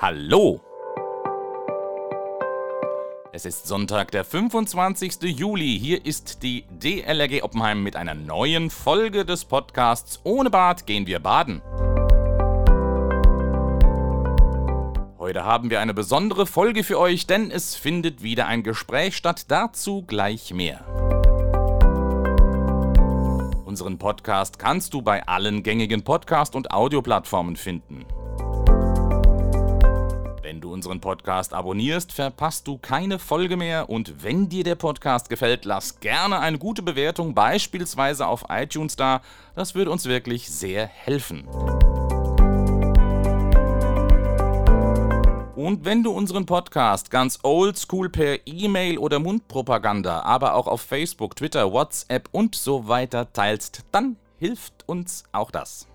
Hallo! Es ist Sonntag, der 25. Juli. Hier ist die DLRG Oppenheim mit einer neuen Folge des Podcasts Ohne Bad gehen wir baden. Heute haben wir eine besondere Folge für euch, denn es findet wieder ein Gespräch statt. Dazu gleich mehr. Unseren Podcast kannst du bei allen gängigen Podcast- und Audioplattformen finden. Unseren Podcast abonnierst, verpasst du keine Folge mehr und wenn dir der Podcast gefällt, lass gerne eine gute Bewertung beispielsweise auf iTunes da. Das würde uns wirklich sehr helfen. Und wenn du unseren Podcast ganz oldschool per E-Mail oder Mundpropaganda, aber auch auf Facebook, Twitter, WhatsApp und so weiter teilst, dann hilft uns auch das.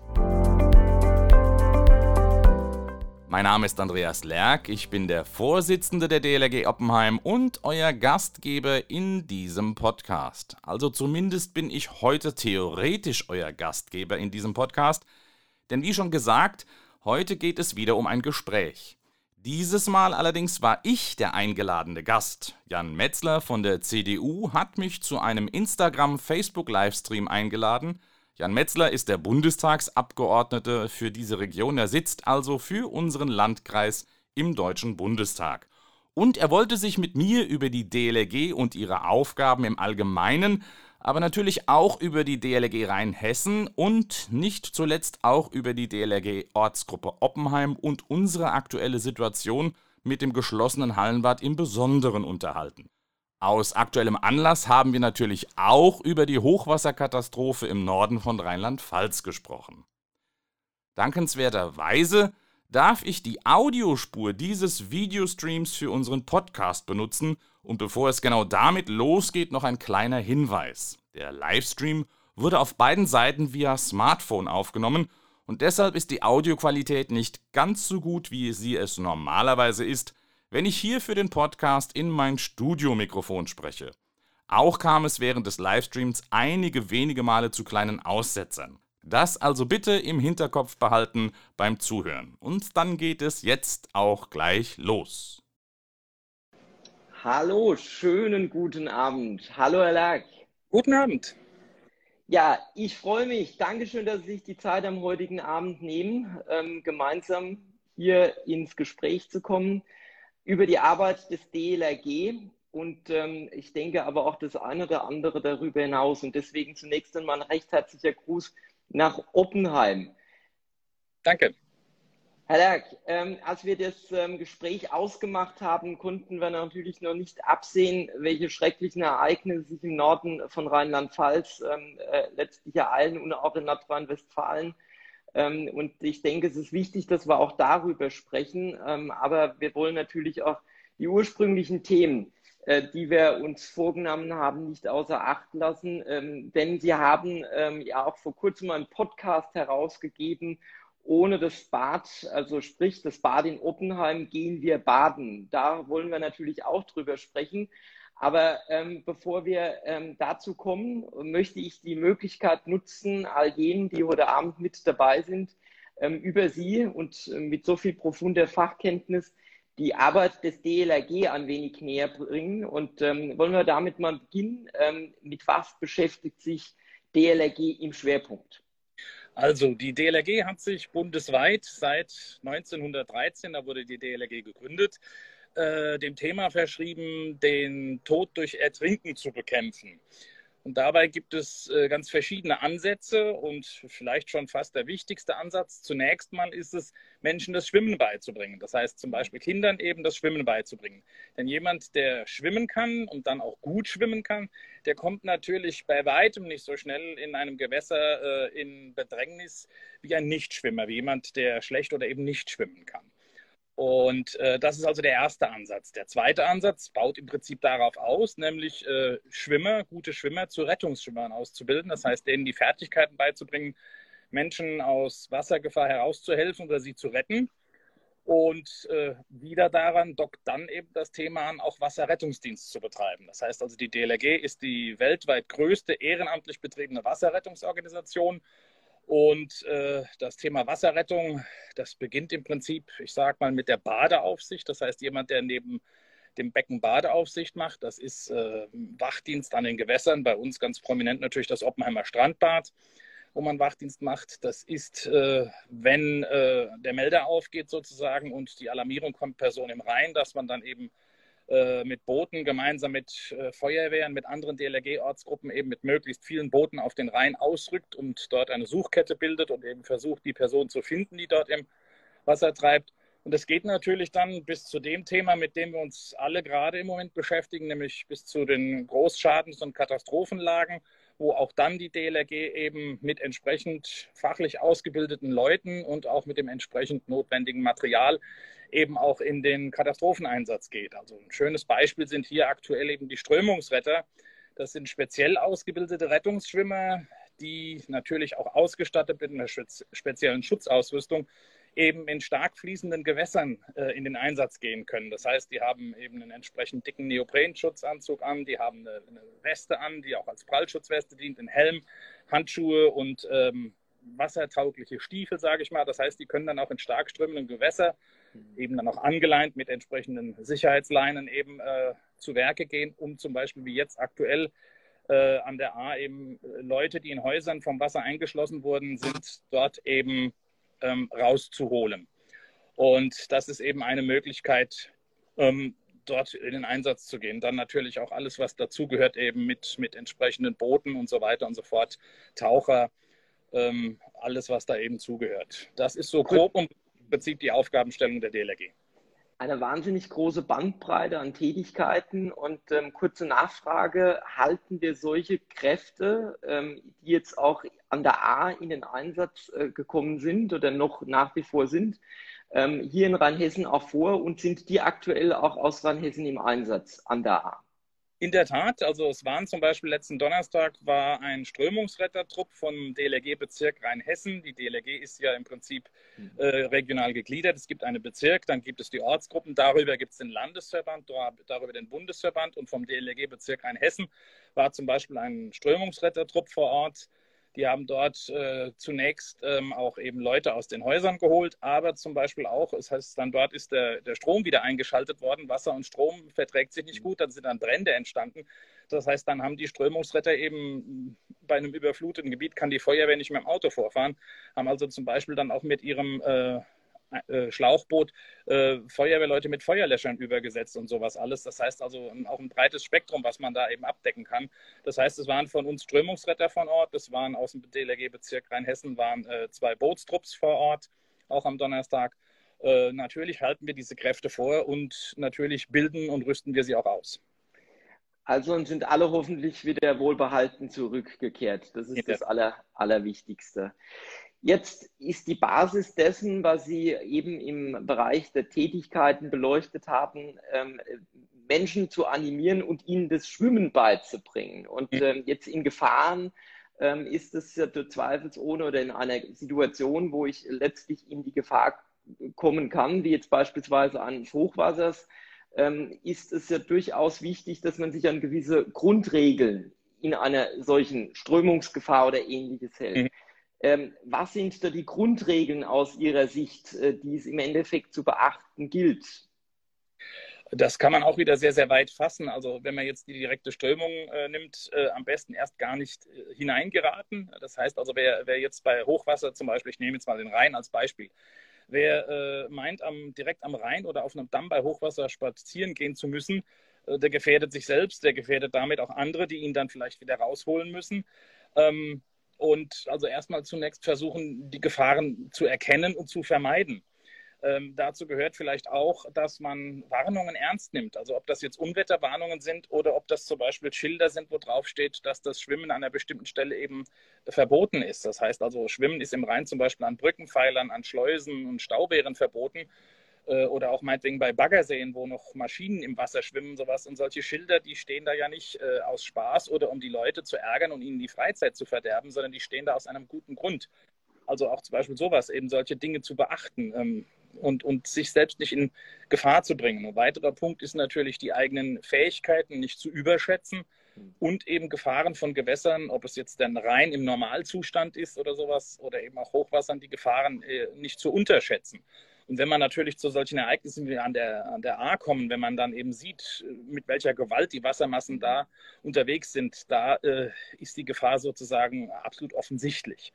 Mein Name ist Andreas Lerck, ich bin der Vorsitzende der DLRG Oppenheim und euer Gastgeber in diesem Podcast. Also zumindest bin ich heute theoretisch euer Gastgeber in diesem Podcast, denn wie schon gesagt, heute geht es wieder um ein Gespräch. Dieses Mal allerdings war ich der eingeladene Gast. Jan Metzler von der CDU hat mich zu einem Instagram-Facebook-Livestream eingeladen. Jan Metzler ist der Bundestagsabgeordnete für diese Region. Er sitzt also für unseren Landkreis im Deutschen Bundestag. Und er wollte sich mit mir über die DLRG und ihre Aufgaben im Allgemeinen aber natürlich auch über die DLRG Rheinhessen und nicht zuletzt auch über die DLRG Ortsgruppe Oppenheim und unsere aktuelle Situation mit dem geschlossenen Hallenbad im Besonderen unterhalten. Aus aktuellem Anlass haben wir natürlich auch über die Hochwasserkatastrophe im Norden von Rheinland-Pfalz gesprochen. Dankenswerterweise darf ich die Audiospur dieses Videostreams für unseren Podcast benutzen und bevor es genau damit losgeht, noch ein kleiner Hinweis. Der Livestream wurde auf beiden Seiten via Smartphone aufgenommen und deshalb ist die Audioqualität nicht ganz so gut, wie sie es normalerweise ist, wenn ich hier für den Podcast in mein Studiomikrofon spreche. Auch kam es während des Livestreams einige wenige Male zu kleinen Aussetzern. Das also bitte im Hinterkopf behalten beim Zuhören. Und dann geht es jetzt auch gleich los. Hallo, schönen guten Abend. Hallo, Herr Lack. Guten Abend. Ja, ich freue mich. Dankeschön, dass Sie sich die Zeit am heutigen Abend nehmen, ähm, gemeinsam hier ins Gespräch zu kommen über die Arbeit des DLRG und ähm, ich denke aber auch das eine oder andere darüber hinaus. Und deswegen zunächst einmal ein recht herzlicher Gruß nach Oppenheim. Danke. Herr Lerck, ähm, als wir das ähm, Gespräch ausgemacht haben, konnten wir natürlich noch nicht absehen, welche schrecklichen Ereignisse sich im Norden von Rheinland-Pfalz ähm, äh, letztlich ereilen und auch in Nordrhein-Westfalen. Ähm, und ich denke, es ist wichtig, dass wir auch darüber sprechen. Ähm, aber wir wollen natürlich auch die ursprünglichen Themen äh, die wir uns vorgenommen haben, nicht außer Acht lassen. Ähm, denn Sie haben ja auch vor kurzem einen Podcast herausgegeben, ohne das Bad, also sprich das Bad in Oppenheim, gehen wir baden. Da wollen wir natürlich auch drüber sprechen. Aber ähm, bevor wir ähm, dazu kommen, möchte ich die Möglichkeit nutzen, all jenen, die heute Abend mit dabei sind, ähm, über Sie und äh, mit so viel profunder Fachkenntnis die Arbeit des DLRG ein wenig näher bringen. Und ähm, wollen wir damit mal beginnen? Ähm, mit was beschäftigt sich DLRG im Schwerpunkt? Also die DLRG hat sich bundesweit seit 1913, da wurde die DLRG gegründet, äh, dem Thema verschrieben, den Tod durch Ertrinken zu bekämpfen. Und dabei gibt es äh, ganz verschiedene Ansätze und vielleicht schon fast der wichtigste Ansatz. Zunächst mal ist es, Menschen das Schwimmen beizubringen. Das heißt zum Beispiel Kindern eben das Schwimmen beizubringen. Denn jemand, der schwimmen kann und dann auch gut schwimmen kann, der kommt natürlich bei weitem nicht so schnell in einem Gewässer äh, in Bedrängnis wie ein Nichtschwimmer, wie jemand, der schlecht oder eben nicht schwimmen kann. Und äh, das ist also der erste Ansatz. Der zweite Ansatz baut im Prinzip darauf aus, nämlich äh, Schwimmer, gute Schwimmer zu Rettungsschwimmern auszubilden. Das heißt, denen die Fertigkeiten beizubringen, Menschen aus Wassergefahr herauszuhelfen oder sie zu retten. Und äh, wieder daran dockt dann eben das Thema an, auch Wasserrettungsdienst zu betreiben. Das heißt also, die DLRG ist die weltweit größte ehrenamtlich betriebene Wasserrettungsorganisation Und äh, das Thema Wasserrettung, das beginnt im Prinzip, ich sage mal, mit der Badeaufsicht. Das heißt, jemand, der neben dem Becken Badeaufsicht macht, das ist äh, Wachdienst an den Gewässern. Bei uns ganz prominent natürlich das Oppenheimer Strandbad, wo man Wachdienst macht. Das ist, äh, wenn äh, der Melder aufgeht sozusagen und die Alarmierung kommt, Person im Rhein, dass man dann eben mit Booten gemeinsam mit äh, Feuerwehren, mit anderen DLRG-Ortsgruppen eben mit möglichst vielen Booten auf den Rhein ausrückt und dort eine Suchkette bildet und eben versucht, die Person zu finden, die dort im Wasser treibt. Und es geht natürlich dann bis zu dem Thema, mit dem wir uns alle gerade im Moment beschäftigen, nämlich bis zu den Großschadens- und Katastrophenlagen, wo auch dann die DLRG eben mit entsprechend fachlich ausgebildeten Leuten und auch mit dem entsprechend notwendigen Material eben auch in den Katastropheneinsatz geht. Also ein schönes Beispiel sind hier aktuell eben die Strömungsretter. Das sind speziell ausgebildete Rettungsschwimmer, die natürlich auch ausgestattet mit einer speziellen Schutzausrüstung eben in stark fließenden Gewässern äh, in den Einsatz gehen können. Das heißt, die haben eben einen entsprechend dicken Neoprenschutzanzug an, die haben eine, eine, Weste an, die auch als Prallschutzweste dient, einen Helm, Handschuhe und ähm, wassertaugliche Stiefel, sage ich mal. Das heißt, die können dann auch in stark strömenden Gewässer eben dann auch angeleint mit entsprechenden Sicherheitsleinen eben äh, zu Werke gehen, um zum Beispiel wie jetzt aktuell äh, an der A eben äh, Leute, die in Häusern vom Wasser eingeschlossen wurden, sind dort eben ähm, rauszuholen. Und das ist eben eine Möglichkeit, ähm, dort in den Einsatz zu gehen. Dann natürlich auch alles, was dazugehört, eben mit, mit entsprechenden Booten und so weiter und so fort, Taucher, ähm, alles, was da eben zugehört. Das ist so grob und Prinzip die Aufgabenstellung der DLRG. Eine wahnsinnig große Bandbreite an Tätigkeiten und ähm, kurze Nachfrage, halten wir solche Kräfte, ähm, die jetzt auch an der A in den Einsatz äh, gekommen sind oder noch nach wie vor sind, ähm, hier in Rheinhessen auch vor und sind die aktuell auch aus Rheinhessen im Einsatz an der A? In der Tat, also es waren zum Beispiel letzten Donnerstag war ein Strömungsrettertrupp vom DLRG-Bezirk Rheinhessen. Die DLRG ist ja im Prinzip mhm. äh, regional gegliedert. Es gibt einen Bezirk, dann gibt es die Ortsgruppen, darüber gibt es den Landesverband, darüber den Bundesverband und vom DLRG-Bezirk Rheinhessen war zum Beispiel ein Strömungsrettertrupp vor Ort die haben dort äh, zunächst ähm, auch eben Leute aus den Häusern geholt, aber zum Beispiel auch, es das heißt dann dort ist der, der Strom wieder eingeschaltet worden. Wasser und Strom verträgt sich nicht gut, dann sind dann Brände entstanden. Das heißt, dann haben die Strömungsretter eben bei einem überfluteten Gebiet kann die Feuerwehr nicht mehr im Auto vorfahren, haben also zum Beispiel dann auch mit ihrem äh, äh, Schlauchboot äh, Feuerwehrleute mit Feuerlöschern übergesetzt und sowas alles. Das heißt also auch ein breites Spektrum, was man da eben abdecken kann. Das heißt, es waren von uns Strömungsretter von Ort, es waren aus dem DLRG-Bezirk Rheinhessen waren äh, zwei Bootstrupps vor Ort, auch am Donnerstag. Äh, natürlich halten wir diese Kräfte vor und natürlich bilden und rüsten wir sie auch aus. Also und sind alle hoffentlich wieder wohlbehalten zurückgekehrt. Das ist ja. das Aller, Allerwichtigste. Jetzt ist die Basis dessen, was Sie eben im Bereich der Tätigkeiten beleuchtet haben, ähm, Menschen zu animieren und ihnen das Schwimmen beizubringen. Und ähm, jetzt in Gefahren ähm, ist es ja zweifelsohne oder in einer Situation, wo ich letztlich in die Gefahr kommen kann, wie jetzt beispielsweise eines Hochwassers, ähm, ist es ja durchaus wichtig, dass man sich an gewisse Grundregeln in einer solchen Strömungsgefahr oder ähnliches hält. Mhm. Ähm, was sind da die Grundregeln aus Ihrer Sicht, äh, die es im Endeffekt zu beachten gilt? Das kann man auch wieder sehr, sehr weit fassen. Also wenn man jetzt die direkte Strömung äh, nimmt, äh, am besten erst gar nicht äh, hineingeraten. Das heißt also, wer, wer, jetzt bei Hochwasser zum Beispiel, ich nehme jetzt mal den Rhein als Beispiel, wer äh, meint, am, direkt am Rhein oder auf einem Damm bei Hochwasser spazieren gehen zu müssen, äh, der gefährdet sich selbst, der gefährdet damit auch andere, die ihn dann vielleicht wieder rausholen müssen. Ähm, und also erstmal zunächst versuchen, die Gefahren zu erkennen und zu vermeiden. Ähm, dazu gehört vielleicht auch, dass man Warnungen ernst nimmt. Also ob das jetzt Unwetterwarnungen sind oder ob das zum Beispiel Schilder sind, wo drauf steht, dass das Schwimmen an einer bestimmten Stelle eben verboten ist. Das heißt also, Schwimmen ist im Rhein zum Beispiel an Brückenpfeilern, an Schleusen und Stauwehren verboten. Äh, oder auch meinetwegen bei Baggerseen, wo noch Maschinen im Wasser schwimmen, sowas. Und solche Schilder, die stehen da ja nicht äh, aus Spaß oder um die Leute zu ärgern und ihnen die Freizeit zu verderben, sondern die stehen da aus einem guten Grund. Also auch zum Beispiel sowas, eben solche Dinge zu beachten ähm, und, und sich selbst nicht in Gefahr zu bringen. Ein weiterer Punkt ist natürlich, die eigenen Fähigkeiten nicht zu überschätzen. und eben Gefahren von Gewässern, ob es jetzt dann rein im Normalzustand ist oder sowas oder eben auch Hochwassern, die Gefahren äh, nicht zu unterschätzen. Und wenn man natürlich zu solchen Ereignissen wie an der, an der A kommen, wenn man dann eben sieht, mit welcher Gewalt die Wassermassen da unterwegs sind, da äh, ist die Gefahr sozusagen absolut offensichtlich.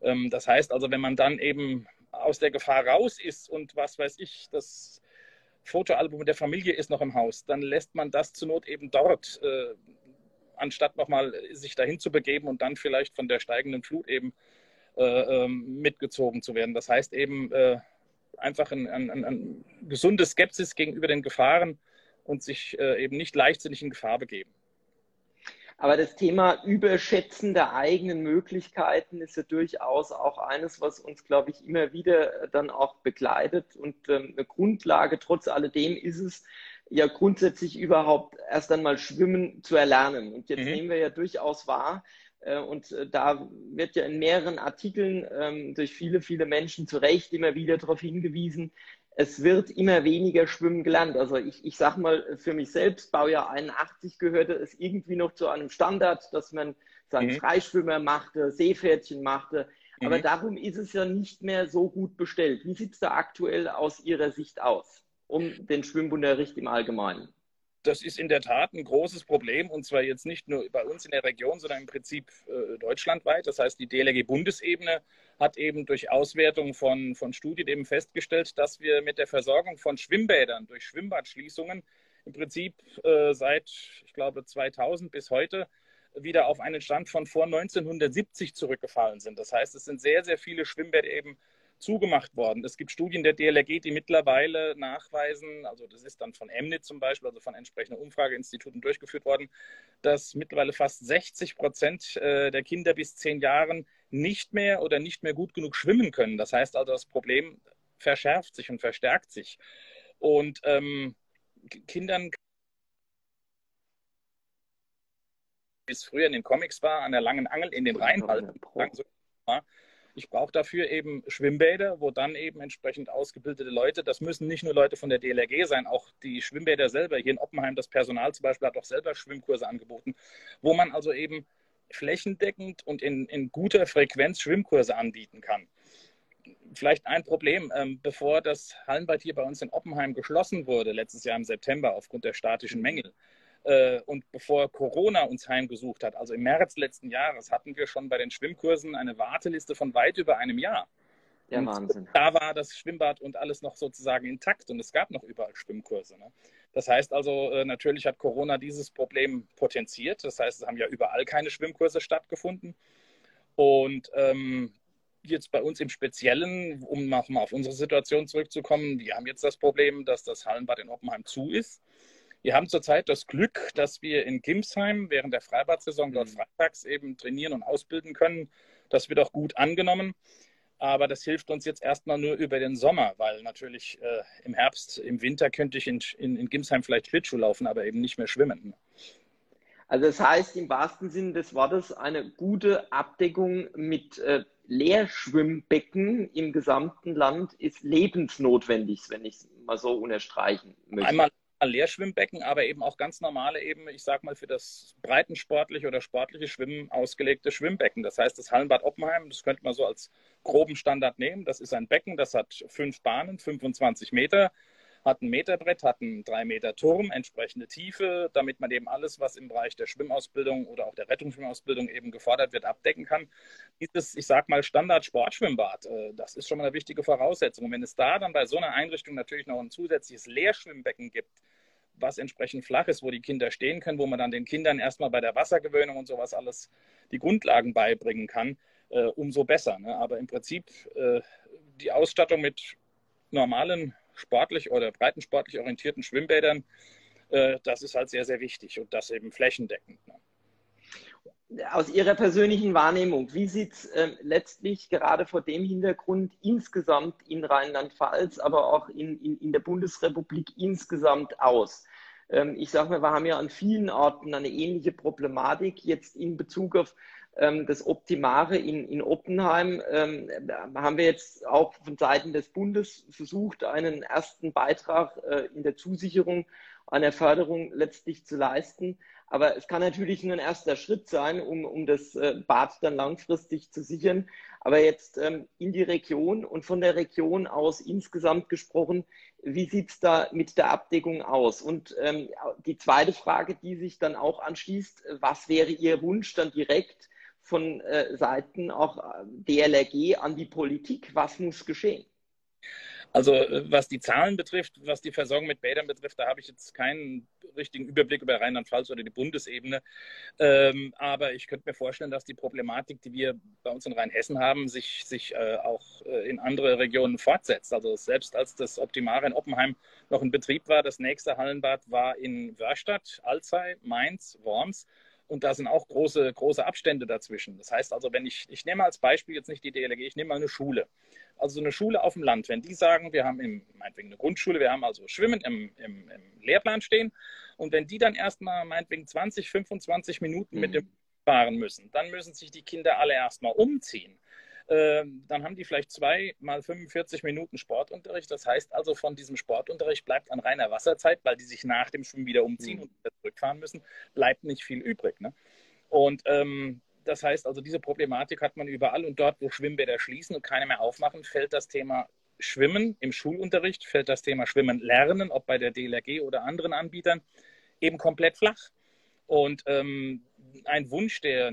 Ähm, das heißt also, wenn man dann eben aus der Gefahr raus ist und was weiß ich, das Fotoalbum der Familie ist noch im Haus, dann lässt man das zur Not eben dort, äh, anstatt nochmal sich dahin zu begeben und dann vielleicht von der steigenden Flut eben äh, ähm, mitgezogen zu werden. Das heißt eben, äh, einfach ein, ein, ein, gesunde Skepsis gegenüber den Gefahren und sich äh, eben nicht leichtsinnig in Gefahr begeben. Aber das Thema Überschätzen der eigenen Möglichkeiten ist ja durchaus auch eines, was uns, glaube ich, immer wieder dann auch begleitet. Und ähm, eine Grundlage trotz alledem ist es, ja grundsätzlich überhaupt erst einmal Schwimmen zu erlernen. Und jetzt mhm. nehmen wir ja durchaus wahr, äh, und äh, da wird ja in mehreren Artikeln ähm, durch viele, viele Menschen zu Recht immer wieder darauf hingewiesen, es wird immer weniger Schwimmen gelernt. Also ich, ich sage mal, für mich selbst, Baujahr 81 gehörte es irgendwie noch zu einem Standard, dass man seinen mhm. Freischwimmer machte, Seepferdchen machte. Aber mhm. darum ist es ja nicht mehr so gut bestellt. Wie sieht es da aktuell aus Ihrer Sicht aus, um den Schwimmunterricht im Allgemeinen? Das ist in der Tat ein großes Problem und zwar jetzt nicht nur bei uns in der Region, sondern im Prinzip äh, deutschlandweit. Das heißt, die DLRG-Bundesebene hat eben durch Auswertung von, von Studien eben festgestellt, dass wir mit der Versorgung von Schwimmbädern durch Schwimmbadschließungen im Prinzip äh, seit, ich glaube, 2000 bis heute wieder auf einen Stand von vor 1970 zurückgefallen sind. Das heißt, es sind sehr, sehr viele Schwimmbäder eben zugemacht worden. Es gibt Studien der DLRG, die mittlerweile nachweisen, also das ist dann von Emnit zum Beispiel, also von entsprechenden Umfrageinstituten durchgeführt worden, dass mittlerweile fast 60 Prozent äh, der Kinder bis zehn Jahren nicht mehr oder nicht mehr gut genug schwimmen können. Das heißt also, das Problem verschärft sich und verstärkt sich. Und ähm, Kindern wie es früher in den Comics war, an der langen Angel in den Rhein halten. Ich brauche dafür eben Schwimmbäder, wo dann eben entsprechend ausgebildete Leute, das müssen nicht nur Leute von der DLRG sein, auch die Schwimmbäder selber. Hier in Oppenheim, das Personal zum Beispiel hat auch selber Schwimmkurse angeboten, wo man also eben flächendeckend und in, in guter Frequenz Schwimmkurse anbieten kann. Vielleicht ein Problem, ähm, bevor das Hallenbad hier bei uns in Oppenheim geschlossen wurde, letztes Jahr im September aufgrund der statischen Mängel, äh, und bevor Corona uns heimgesucht hat, also im März letzten Jahres, hatten wir schon bei den Schwimmkursen eine Warteliste von weit über einem Jahr. Ja, Wahnsinn. Da war das Schwimmbad und alles noch sozusagen intakt und es gab noch überall Schwimmkurse. Ne? Das heißt also, äh, natürlich hat Corona dieses Problem potenziert. Das heißt, es haben ja überall keine Schwimmkurse stattgefunden. Und ähm, jetzt bei uns im Speziellen, um nochmal auf unsere Situation zurückzukommen, wir haben jetzt das Problem, dass das Hallenbad in Oppenheim zu ist. Wir haben zurzeit das Glück, dass wir in Gimsheim während der Freibad-Saison dort mhm. freitags eben trainieren und ausbilden können. Das wird auch gut angenommen. Aber das hilft uns jetzt erstmal nur über den Sommer, weil natürlich äh, im Herbst, im Winter könnte ich in, in, in Gimsheim vielleicht Schlittschuh laufen, aber eben nicht mehr schwimmen. Also das heißt im wahrsten Sinne des Wortes eine gute Abdeckung mit äh, Leerschwimmbecken im gesamten Land ist lebensnotwendig, wenn ich es mal so unterstreichen möchte. Einmal Leerschwimmbecken, aber eben auch ganz normale, eben, ich sag mal, für das breitensportliche oder sportliche Schwimmen ausgelegte Schwimmbecken. Das heißt, das Hallenbad Oppenheim, das könnte man so als groben Standard nehmen. Das ist ein Becken, das hat fünf Bahnen, 25 Meter, hat ein Meterbrett, hat einen drei Meter Turm, entsprechende Tiefe, damit man eben alles, was im Bereich der Schwimmausbildung oder auch der Rettungsschwimmausbildung eben gefordert wird, abdecken kann. Dieses, ich sag mal, Standard-Sportschwimmbad, äh, das ist schon mal eine wichtige Voraussetzung. Und wenn es da dann bei so einer Einrichtung natürlich noch ein zusätzliches Leerschwimmbecken gibt, was entsprechend flach ist, wo die Kinder stehen können, wo man dann den Kindern erstmal bei der Wassergewöhnung und sowas alles die Grundlagen beibringen kann, äh, umso besser. Ne? Aber im Prinzip äh, die Ausstattung mit normalen sportlich oder breitensportlich orientierten Schwimmbädern, äh, das ist halt sehr, sehr wichtig und das eben flächendeckend. Ne? Aus Ihrer persönlichen Wahrnehmung, wie sieht es äh, letztlich gerade vor dem Hintergrund insgesamt in Rheinland-Pfalz, aber auch in, in, in der Bundesrepublik insgesamt aus? Ähm, ich sage mal, wir haben ja an vielen Orten eine ähnliche Problematik jetzt in Bezug auf ähm, das Optimare in, in Oppenheim. Ähm, haben wir jetzt auch von Seiten des Bundes versucht, einen ersten Beitrag äh, in der Zusicherung einer Förderung letztlich zu leisten. Aber es kann natürlich nur ein erster Schritt sein, um, um das äh, Bad dann langfristig zu sichern. Aber jetzt ähm, in die Region und von der Region aus insgesamt gesprochen, wie sieht es da mit der Abdeckung aus? Und ähm, die zweite Frage, die sich dann auch anschließt, was wäre Ihr Wunsch dann direkt von äh, Seiten auch äh, DLRG an die Politik? Was muss geschehen? Also äh, was die Zahlen betrifft, was die Versorgung mit Bädern betrifft, da habe ich jetzt keinen richtigen Überblick über Rheinland-Pfalz oder die Bundesebene. Ähm, aber ich könnte mir vorstellen, dass die Problematik, die wir bei uns in Rheinhessen haben, sich, sich äh, auch äh, in andere Regionen fortsetzt. Also selbst als das Optimare in Oppenheim noch in Betrieb war, das nächste Hallenbad war in Wörstadt, Alzey, Mainz, Worms. Und da sind auch große, große Abstände dazwischen. Das heißt also, wenn ich, ich nehme als Beispiel jetzt nicht die DLG, ich nehme mal eine Schule. Also so eine Schule auf dem Land, wenn die sagen, wir haben im, meinetwegen eine Grundschule, wir haben also Schwimmen im, im, im Lehrplan stehen und wenn die dann erstmal meinetwegen 20, 25 Minuten mhm. mit dem fahren müssen, dann müssen sich die Kinder alle erstmal umziehen. Ähm, dann haben die vielleicht zwei mal 45 Minuten Sportunterricht. Das heißt also, von diesem Sportunterricht bleibt an reiner Wasserzeit, weil die sich nach dem Schwimmen wieder umziehen mhm. und wieder zurückfahren müssen, bleibt nicht viel übrig. Ne? Und ähm, das heißt also, diese Problematik hat man überall und dort, wo Schwimmbäder schließen und keine mehr aufmachen, fällt das Thema Schwimmen im Schulunterricht, fällt das Thema Schwimmen lernen, ob bei der DLRG oder anderen Anbietern, eben komplett flach. Und ähm, ein Wunsch, der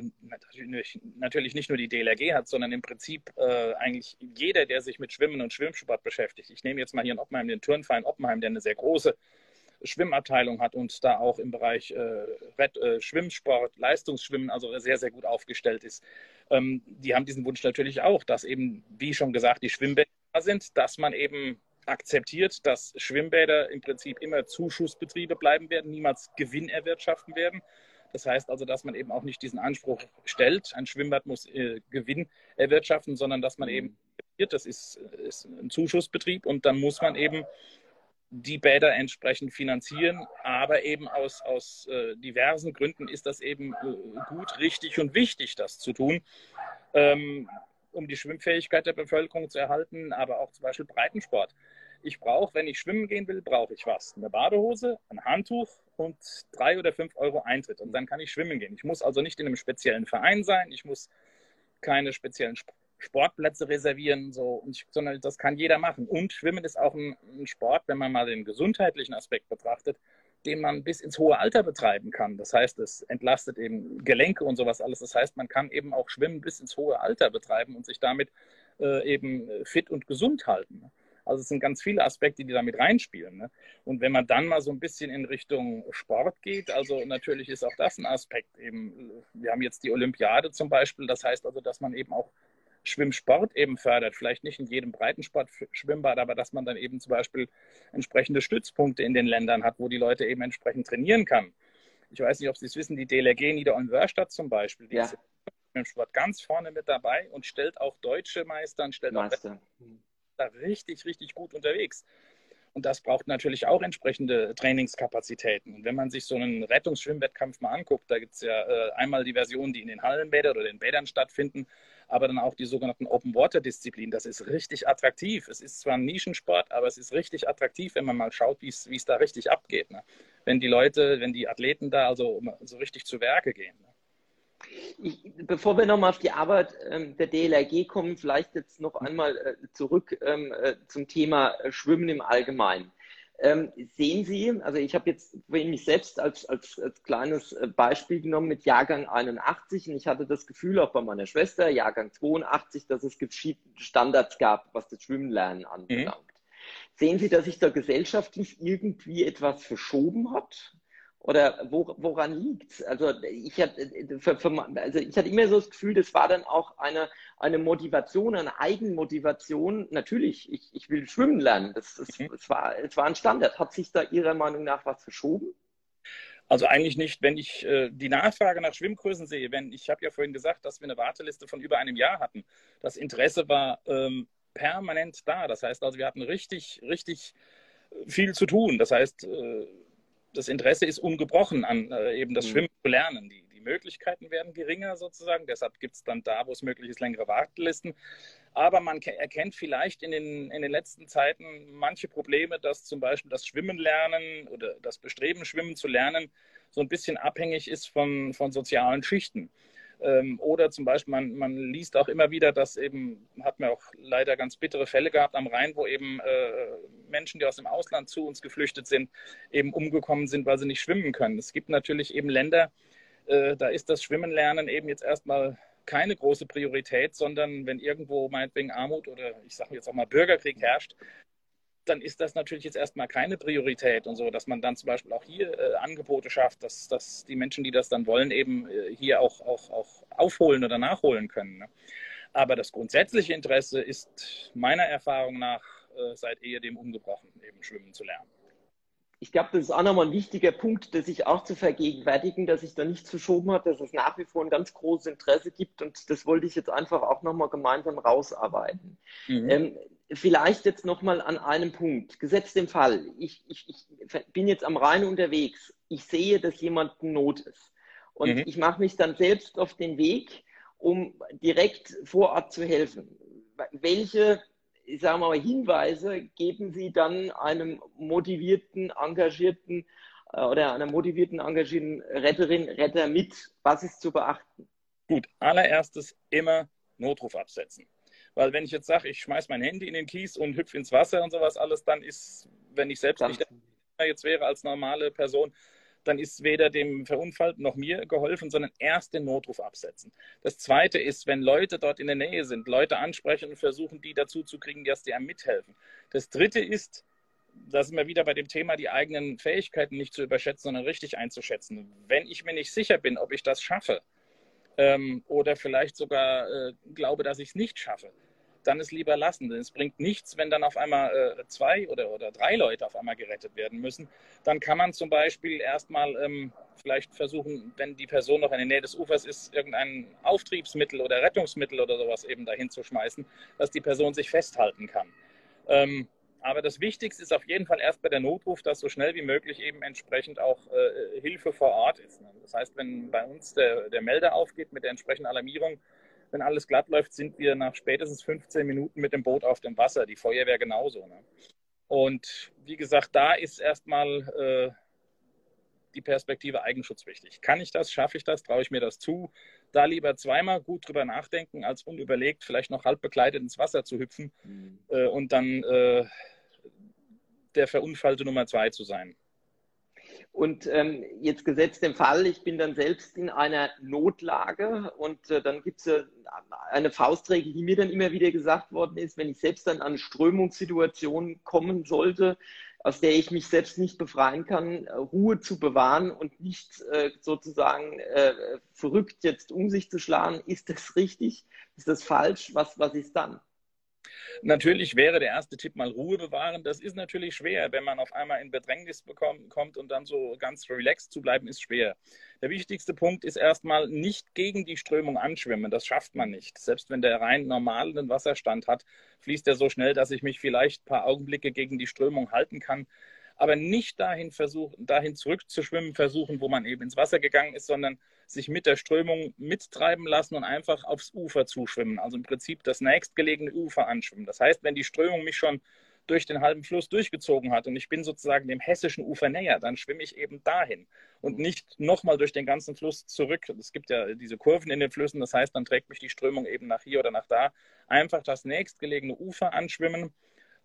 natürlich nicht nur die DLRG hat, sondern im Prinzip äh, eigentlich jeder, der sich mit Schwimmen und Schwimmsport beschäftigt. Ich nehme jetzt mal hier in Oppenheim den Turnverein Oppenheim, der eine sehr große Schwimmabteilung hat und da auch im Bereich äh, Red, äh, Schwimmsport, Leistungsschwimmen also sehr, sehr gut aufgestellt ist. Ähm, die haben diesen Wunsch natürlich auch, dass eben, wie schon gesagt, die Schwimmbäder sind, dass man eben akzeptiert, dass Schwimmbäder im Prinzip immer Zuschussbetriebe bleiben werden, niemals Gewinn erwirtschaften werden. Das heißt also, dass man eben auch nicht diesen Anspruch stellt, ein Schwimmbad muss äh, Gewinn erwirtschaften, sondern dass man eben, das ist, ist ein Zuschussbetrieb und dann muss man eben die Bäder entsprechend finanzieren. Aber eben aus, aus äh, diversen Gründen ist das eben äh, gut, richtig und wichtig, das zu tun, ähm, um die Schwimmfähigkeit der Bevölkerung zu erhalten, aber auch zum Beispiel Breitensport. Ich brauche, wenn ich schwimmen gehen will, brauche ich was? Eine Badehose, ein Handtuch und drei oder fünf Euro Eintritt. Und dann kann ich schwimmen gehen. Ich muss also nicht in einem speziellen Verein sein. Ich muss keine speziellen Sportplätze reservieren, so, ich, sondern das kann jeder machen. Und Schwimmen ist auch ein, ein, Sport, wenn man mal den gesundheitlichen Aspekt betrachtet, den man bis ins hohe Alter betreiben kann. Das heißt, es entlastet eben Gelenke und sowas alles. Das heißt, man kann eben auch Schwimmen bis ins hohe Alter betreiben und sich damit äh, eben fit und gesund halten. Also es sind ganz viele Aspekte, die damit reinspielen. Ne? Und wenn man dann mal so ein bisschen in Richtung Sport geht, also natürlich ist auch das ein Aspekt. Eben, wir haben jetzt die Olympiade zum Beispiel. Das heißt also, dass man eben auch Schwimmsport eben fördert. Vielleicht nicht in jedem Breitensport-Schwimmbad, aber dass man dann eben zum Beispiel entsprechende Stützpunkte in den Ländern hat, wo die Leute eben entsprechend trainieren kann. Ich weiß nicht, ob Sie es wissen, die DLRG Niederolm-Wörstadt zum Beispiel, die ja. ist im Sport ganz vorne mit dabei und stellt auch deutsche Meister und stellt Meister. auch da richtig, richtig gut unterwegs. Und das braucht natürlich auch entsprechende Trainingskapazitäten. Und wenn man sich so einen Rettungsschwimmwettkampf mal anguckt, da gibt es ja äh, einmal die Versionen, die in den Hallenbädern oder den Bädern stattfinden, aber dann auch die sogenannten Open-Water-Disziplinen. Das ist richtig attraktiv. Es ist zwar ein Nischensport, aber es ist richtig attraktiv, wenn man mal schaut, wie es da richtig abgeht. Ne? Wenn die Leute, wenn die Athleten da also so richtig zu Werke gehen. Ne? Ich, bevor wir nochmal auf die Arbeit ähm, der DLRG kommen, vielleicht jetzt noch einmal äh, zurück ähm, äh, zum Thema äh, Schwimmen im Allgemeinen. Ähm, sehen Sie, also ich habe jetzt mich selbst als, als, als kleines äh, Beispiel genommen mit Jahrgang 81 und ich hatte das Gefühl auch bei meiner Schwester, Jahrgang 82, dass es Standards gab, was das Schwimmenlernen anbelangt. Mhm. Sehen Sie, dass sich da gesellschaftlich irgendwie etwas verschoben hat? Oder wo, woran liegt es? Also ich hatte, also ich hatte immer so das Gefühl, das war dann auch eine, eine Motivation, eine Eigenmotivation. Natürlich, ich, ich will schwimmen lernen. Das, das, mhm. das, war, das war ein Standard. Hat sich da Ihrer Meinung nach was verschoben? Also eigentlich nicht, wenn ich äh, die Nachfrage nach Schwimmkursen sehe, wenn ich habe ja vorhin gesagt, dass wir eine Warteliste von über einem Jahr hatten. Das Interesse war ähm, permanent da. Das heißt also, wir hatten richtig, richtig viel zu tun. Das heißt, äh, das Interesse ist ungebrochen an äh, eben das mhm. Schwimmen zu lernen. Die, die Möglichkeiten werden geringer sozusagen. Deshalb gibt es dann da, wo es möglich ist, längere Wartelisten. Aber man erkennt vielleicht in den, in den letzten Zeiten manche Probleme, dass zum Beispiel das Schwimmen lernen oder das Bestreben, Schwimmen zu lernen, so ein bisschen abhängig ist von, von sozialen Schichten. Ähm, oder zum Beispiel, man, man liest auch immer wieder, dass eben, hat man auch leider ganz bittere Fälle gehabt am Rhein, wo eben äh, Menschen, die aus dem Ausland zu uns geflüchtet sind, eben umgekommen sind, weil sie nicht schwimmen können. Es gibt natürlich eben Länder, äh, da ist das Schwimmenlernen eben jetzt erstmal keine große Priorität, sondern wenn irgendwo meinetwegen Armut oder ich sage jetzt auch mal Bürgerkrieg herrscht, dann ist das natürlich jetzt erstmal keine Priorität und so, dass man dann zum Beispiel auch hier äh, Angebote schafft, dass, dass die Menschen, die das dann wollen, eben äh, hier auch, auch, auch aufholen oder nachholen können. Ne? Aber das grundsätzliche Interesse ist meiner Erfahrung nach äh, seit ehedem ungebrochen, eben schwimmen zu lernen. Ich glaube, das ist auch nochmal ein wichtiger Punkt, dass sich auch zu vergegenwärtigen, dass sich da nichts verschoben hat, dass es nach wie vor ein ganz großes Interesse gibt und das wollte ich jetzt einfach auch nochmal gemeinsam rausarbeiten. Mhm. Ähm, vielleicht jetzt nochmal an einem Punkt. Gesetzt den Fall, ich, ich, ich bin jetzt am Rhein unterwegs, ich sehe, dass jemand in Not ist. Und mhm. ich mache mich dann selbst auf den Weg, um direkt vor Ort zu helfen. Welche, ich sage mal, Hinweise geben Sie dann einem motivierten, engagierten äh, oder einer motivierten, engagierten Retterin, Retter mit? Was ist zu beachten? Gut, allererstes immer Notruf absetzen. Weil wenn ich jetzt sage, ich schmeiße mein Handy in den Kies und hüpfe ins Wasser und sowas alles, dann ist, wenn ich selbst nicht jetzt wäre als normale Person, dann ist weder dem Verunfallten noch mir geholfen, sondern erst den Notruf absetzen. Das Zweite ist, wenn Leute dort in der Nähe sind, Leute ansprechen und versuchen, die dazu zu kriegen, dass die einem mithelfen. Das Dritte ist, da sind wir wieder bei dem Thema, die eigenen Fähigkeiten nicht zu überschätzen, sondern richtig einzuschätzen. Wenn ich mir nicht sicher bin, ob ich das schaffe ähm, oder vielleicht sogar äh, glaube, dass ich es nicht schaffe, dann es lieber lassen. Denn es bringt nichts, wenn dann auf einmal äh, zwei oder, oder drei Leute auf einmal gerettet werden müssen. Dann kann man zum Beispiel erstmal ähm, vielleicht versuchen, wenn die Person noch in der Nähe des Ufers ist, irgendein Auftriebsmittel oder Rettungsmittel oder sowas eben dahin zu schmeißen, dass die Person sich festhalten kann. Ähm, aber das Wichtigste ist auf jeden Fall erst bei der Notruf, dass so schnell wie möglich eben entsprechend auch äh, Hilfe vor Ort ist. Das heißt, wenn bei uns der, der Melder aufgeht mit der entsprechenden Alarmierung, wenn alles glatt läuft, sind wir nach spätestens 15 Minuten mit dem Boot auf dem Wasser. Die Feuerwehr genauso. Ne? Und wie gesagt, da ist erstmal äh, die Perspektive Eigenschutz wichtig. Kann ich das? Schaffe ich das? Traue ich mir das zu? Da lieber zweimal gut drüber nachdenken, als unüberlegt vielleicht noch halb bekleidet ins Wasser zu hüpfen mhm. äh, und dann äh, der Verunfallte Nummer zwei zu sein. Und ähm, jetzt gesetzt den Fall, ich bin dann selbst in einer Notlage und äh, dann gibt es äh, eine Faustregel, die mir dann immer wieder gesagt worden ist, wenn ich selbst dann an Strömungssituationen kommen sollte, aus der ich mich selbst nicht befreien kann, äh, Ruhe zu bewahren und nicht äh, sozusagen äh, verrückt jetzt um sich zu schlagen. Ist das richtig? Ist das falsch? Was, was ist dann? Natürlich wäre der erste Tipp mal Ruhe bewahren. Das ist natürlich schwer, wenn man auf einmal in Bedrängnis bekommt, kommt und dann so ganz relaxed zu bleiben, ist schwer. Der wichtigste Punkt ist erstmal nicht gegen die Strömung anschwimmen. Das schafft man nicht. Selbst wenn der rein normalen Wasserstand hat, fließt er so schnell, dass ich mich vielleicht ein paar Augenblicke gegen die Strömung halten kann aber nicht dahin versuchen, dahin zurückzuschwimmen versuchen, wo man eben ins Wasser gegangen ist, sondern sich mit der Strömung mittreiben lassen und einfach aufs Ufer zuschwimmen. Also im Prinzip das nächstgelegene Ufer anschwimmen. Das heißt, wenn die Strömung mich schon durch den halben Fluss durchgezogen hat und ich bin sozusagen dem hessischen Ufer näher, dann schwimme ich eben dahin und nicht nochmal durch den ganzen Fluss zurück. Es gibt ja diese Kurven in den Flüssen, das heißt, dann trägt mich die Strömung eben nach hier oder nach da. Einfach das nächstgelegene Ufer anschwimmen,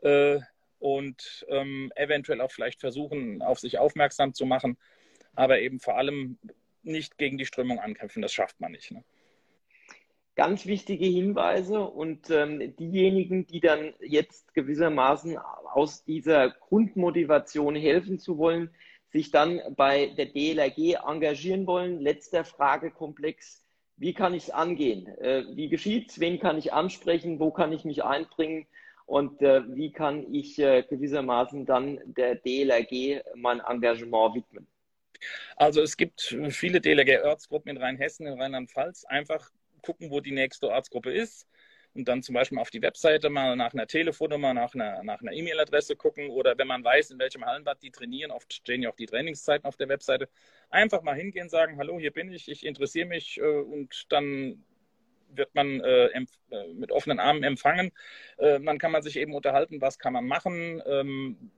äh, und ähm, eventuell auch vielleicht versuchen, auf sich aufmerksam zu machen, aber eben vor allem nicht gegen die Strömung ankämpfen. Das schafft man nicht. Ne? Ganz wichtige Hinweise und ähm, diejenigen, die dann jetzt gewissermaßen aus dieser Grundmotivation helfen zu wollen, sich dann bei der DLRG engagieren wollen. Letzter Fragekomplex. Wie kann ich es angehen? Äh, wie geschieht es? Wen kann ich ansprechen? Wo kann ich mich einbringen? und äh, wie kann ich äh, gewissermaßen dann der DLRG mein Engagement widmen? Also es gibt viele DLRG-Ortsgruppen in Rheinhessen, in Rheinland-Pfalz. Einfach gucken, wo die nächste Ortsgruppe ist und dann zum Beispiel auf die Webseite mal nach einer Telefonnummer, nach einer nach E-Mail-Adresse gucken oder wenn man weiß, in welchem Hallenbad die trainieren, oft stehen ja auch die Trainingszeiten auf der Webseite, einfach mal hingehen, sagen, hallo, hier bin ich, ich interessiere mich äh, und dann wird man äh, äh, mit offenen Armen empfangen. Dann kann man sich eben unterhalten, was kann man machen, ähm,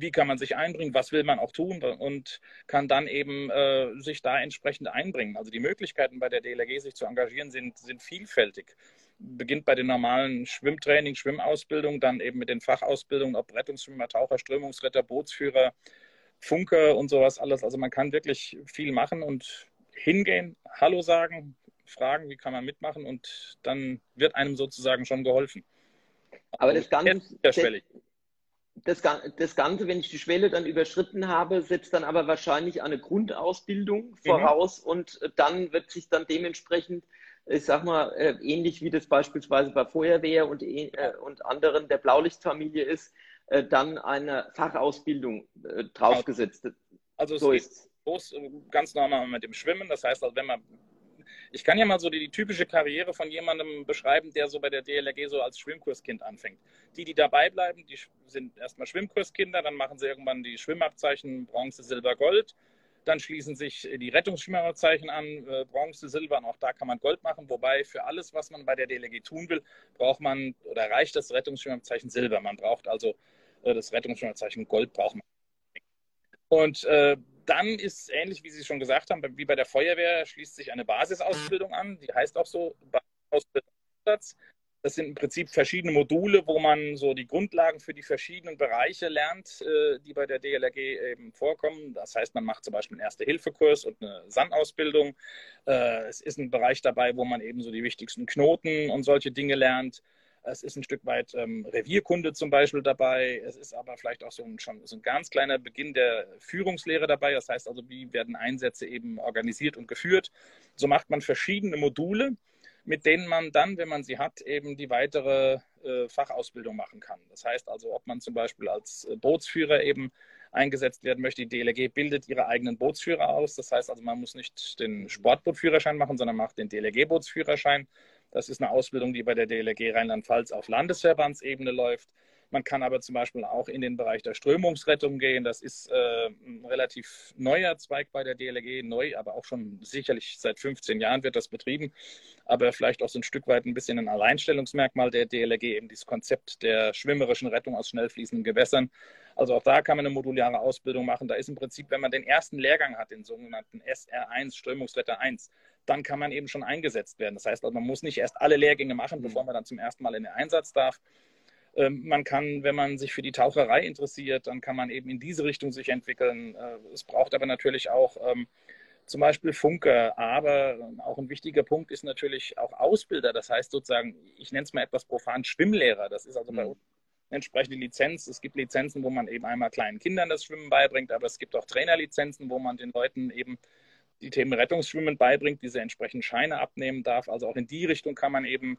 wie kann man sich einbringen, was will man auch tun und kann dann eben äh, sich da entsprechend einbringen. Also die Möglichkeiten bei der DLRG sich zu engagieren sind, sind vielfältig. Beginnt bei den normalen Schwimmtraining, Schwimmausbildung, dann eben mit den Fachausbildungen, ob Rettungsschwimmer, Taucher, Strömungsretter, Bootsführer, Funke und sowas alles. Also man kann wirklich viel machen und hingehen, Hallo sagen, fragen, wie kann man mitmachen und dann wird einem sozusagen schon geholfen. Aber das Ganze, das, das, Ganze, wenn ich die Schwelle dann überschritten habe, setzt dann aber wahrscheinlich eine Grundausbildung mhm. voraus mhm. und dann wird sich dann dementsprechend, ich sag mal, äh, ähnlich wie das beispielsweise bei Feuerwehr und, äh, und anderen der Blaulichtfamilie ist, äh, dann eine Fachausbildung draufgesetzt. Also so ist es ganz normal mit dem Schwimmen. Das heißt, also wenn man ich kann ja mal so die, die, typische Karriere von jemandem beschreiben, der so bei der DLRG so als Schwimmkurskind anfängt. Die, die dabei bleiben, die sind erstmal Schwimmkurskinder, dann machen sie irgendwann die Schwimmabzeichen Bronze, Silber, Gold. Dann schließen sich die Rettungsschwimmerabzeichen an, äh, Bronze, Silber und auch da kann man Gold machen. Wobei für alles, was man bei der DLRG tun will, braucht man oder reicht das Rettungsschwimmerabzeichen Silber. Man braucht also äh, das Rettungsschwimmerabzeichen Gold braucht man. Und äh, dann ist ähnlich, wie Sie schon gesagt haben, wie bei der Feuerwehr schließt sich eine Basisausbildung an. Die heißt auch so Basisausbildung. Das sind im Prinzip verschiedene Module, wo man so die Grundlagen für die verschiedenen Bereiche lernt, äh, die bei der DLRG eben vorkommen. Das heißt, man macht zum Beispiel einen Erste-Hilfe-Kurs und eine Sandausbildung. Äh, es ist ein Bereich dabei, wo man eben so die wichtigsten Knoten und solche Dinge lernt. Es ist ein Stück weit ähm, Revierkunde zum Beispiel dabei. Es ist aber vielleicht auch so ein, schon so ein ganz kleiner Beginn der Führungslehre dabei. Das heißt also, wie werden Einsätze eben organisiert und geführt. So macht man verschiedene Module, mit denen man dann, wenn man sie hat, eben die weitere äh, Fachausbildung machen kann. Das heißt also, ob man zum Beispiel als äh, Bootsführer eben eingesetzt werden möchte. Die DLRG bildet ihre eigenen Bootsführer aus. Das heißt also, man muss nicht den Sportbootführerschein machen, sondern macht den DLRG-Bootsführerschein. Das ist eine Ausbildung, die bei der DLRG Rheinland-Pfalz auf Landesverbandsebene läuft. Man kann aber zum Beispiel auch in den Bereich der Strömungsrettung gehen. Das ist äh, ein relativ neuer Zweig bei der DLRG, neu, aber auch schon sicherlich seit 15 Jahren wird das betrieben. Aber vielleicht auch so ein Stück weit ein bisschen ein Alleinstellungsmerkmal der DLRG, eben dieses Konzept der schwimmerischen Rettung aus schnell fließenden Gewässern. Also auch da kann man eine modulare Ausbildung machen. Da ist im Prinzip, wenn man den ersten Lehrgang hat, den sogenannten SR1, Strömungsretter 1, dann kann man eben schon eingesetzt werden. Das heißt, man muss nicht erst alle Lehrgänge machen, bevor man dann zum ersten Mal in den Einsatz darf. Ähm, man kann, wenn man sich für die Taucherei interessiert, dann kann man eben in diese Richtung sich entwickeln. Äh, es braucht aber natürlich auch ähm, zum Beispiel Funke, aber auch ein wichtiger Punkt ist natürlich auch Ausbilder. Das heißt sozusagen, ich nenne es mal etwas profan Schwimmlehrer. Das ist also bei mhm. uns eine entsprechende Lizenz. Es gibt Lizenzen, wo man eben einmal kleinen Kindern das Schwimmen beibringt, aber es gibt auch Trainerlizenzen, wo man den Leuten eben die Themen Rettungsschwimmen beibringt, diese entsprechenden Scheine abnehmen darf. Also auch in die Richtung kann man eben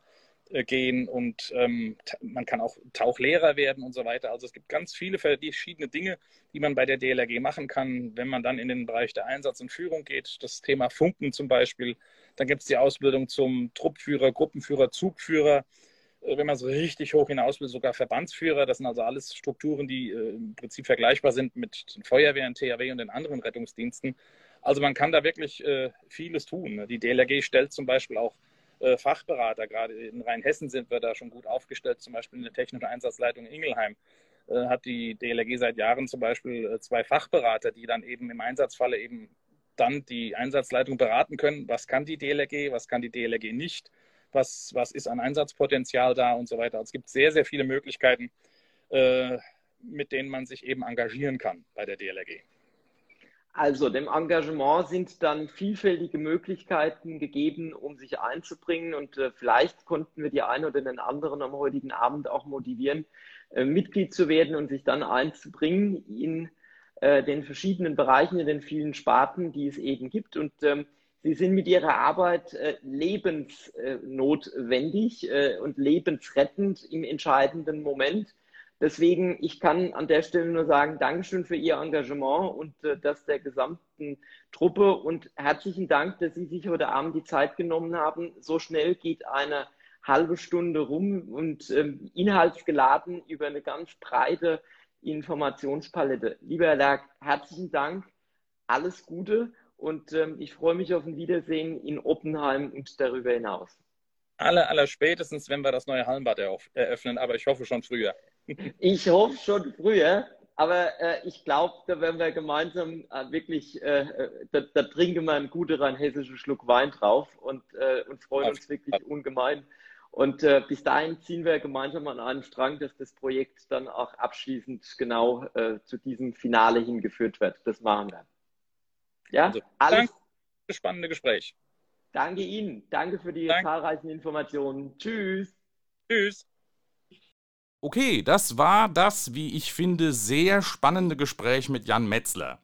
äh, gehen und ähm, man kann auch Tauchlehrer werden und so weiter. Also es gibt ganz viele verschiedene Dinge, die man bei der DLRG machen kann, wenn man dann in den Bereich der Einsatz und Führung geht. Das Thema Funken zum Beispiel. Dann gibt es die Ausbildung zum Truppführer, Gruppenführer, Zugführer. Äh, wenn man so richtig hoch hinaus will, sogar Verbandsführer. Das sind also alles Strukturen, die äh, im Prinzip vergleichbar sind mit den Feuerwehren, THW und den anderen Rettungsdiensten. Also man kann da wirklich äh, vieles tun. Die DLRG stellt zum Beispiel auch äh, Fachberater. Gerade in Rheinhessen sind wir da schon gut aufgestellt, zum Beispiel in der technischen Einsatzleitung in Ingelheim äh, hat die DLRG seit Jahren zum Beispiel äh, zwei Fachberater, die dann eben im Einsatzfalle eben dann die Einsatzleitung beraten können, was kann die DLRG, was kann die DLRG nicht, was, was ist an Einsatzpotenzial da und so weiter. Also es gibt sehr, sehr viele Möglichkeiten, äh, mit denen man sich eben engagieren kann bei der DLRG. Also dem Engagement sind dann vielfältige Möglichkeiten gegeben, um sich einzubringen und äh, vielleicht konnten wir die einen oder den anderen am heutigen Abend auch motivieren, äh, Mitglied zu werden und sich dann einzubringen in äh, den verschiedenen Bereichen, in den vielen Sparten, die es eben gibt. Und ähm, Sie sind mit Ihrer Arbeit äh, lebensnotwendig äh, und lebensrettend im entscheidenden Moment. Deswegen, ich kann an der Stelle nur sagen, Dankeschön für Ihr Engagement und äh, das der gesamten Truppe und herzlichen Dank, dass Sie sich heute Abend die Zeit genommen haben. So schnell geht eine halbe Stunde rum und ähm, inhaltsgeladen über eine ganz breite Informationspalette. Lieber Herr Lerck, herzlichen Dank, alles Gute und ähm, ich freue mich auf ein Wiedersehen in Oppenheim und darüber hinaus. aller, aller spätestens, wenn wir das neue Hallenbad eröffnen, aber ich hoffe schon früher. Ich hoffe schon früher, aber äh, ich glaube, da werden wir gemeinsam äh, wirklich, äh, äh, da, da, trinken wir einen guten rheinhessischen Schluck Wein drauf und, äh, und freuen uns wirklich ungemein. Und äh, bis dahin ziehen wir gemeinsam an einem Strang, dass das Projekt dann auch abschließend genau zu diesem Finale hingeführt wird. Das machen wir. Ja, also, alles. Danke für das spannende Gespräch. Danke Ihnen. Danke für die Danke. zahlreichen Informationen. Tschüss. Tschüss. Okay, das war das, wie ich finde, sehr spannende Gespräch mit Jan Metzler.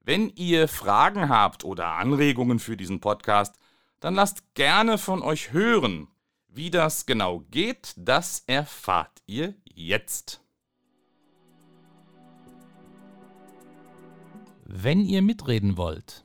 Wenn ihr Fragen habt oder Anregungen für diesen Podcast, dann lasst gerne von euch hören. Wie das genau geht, das erfahrt ihr jetzt. Wenn ihr mitreden wollt,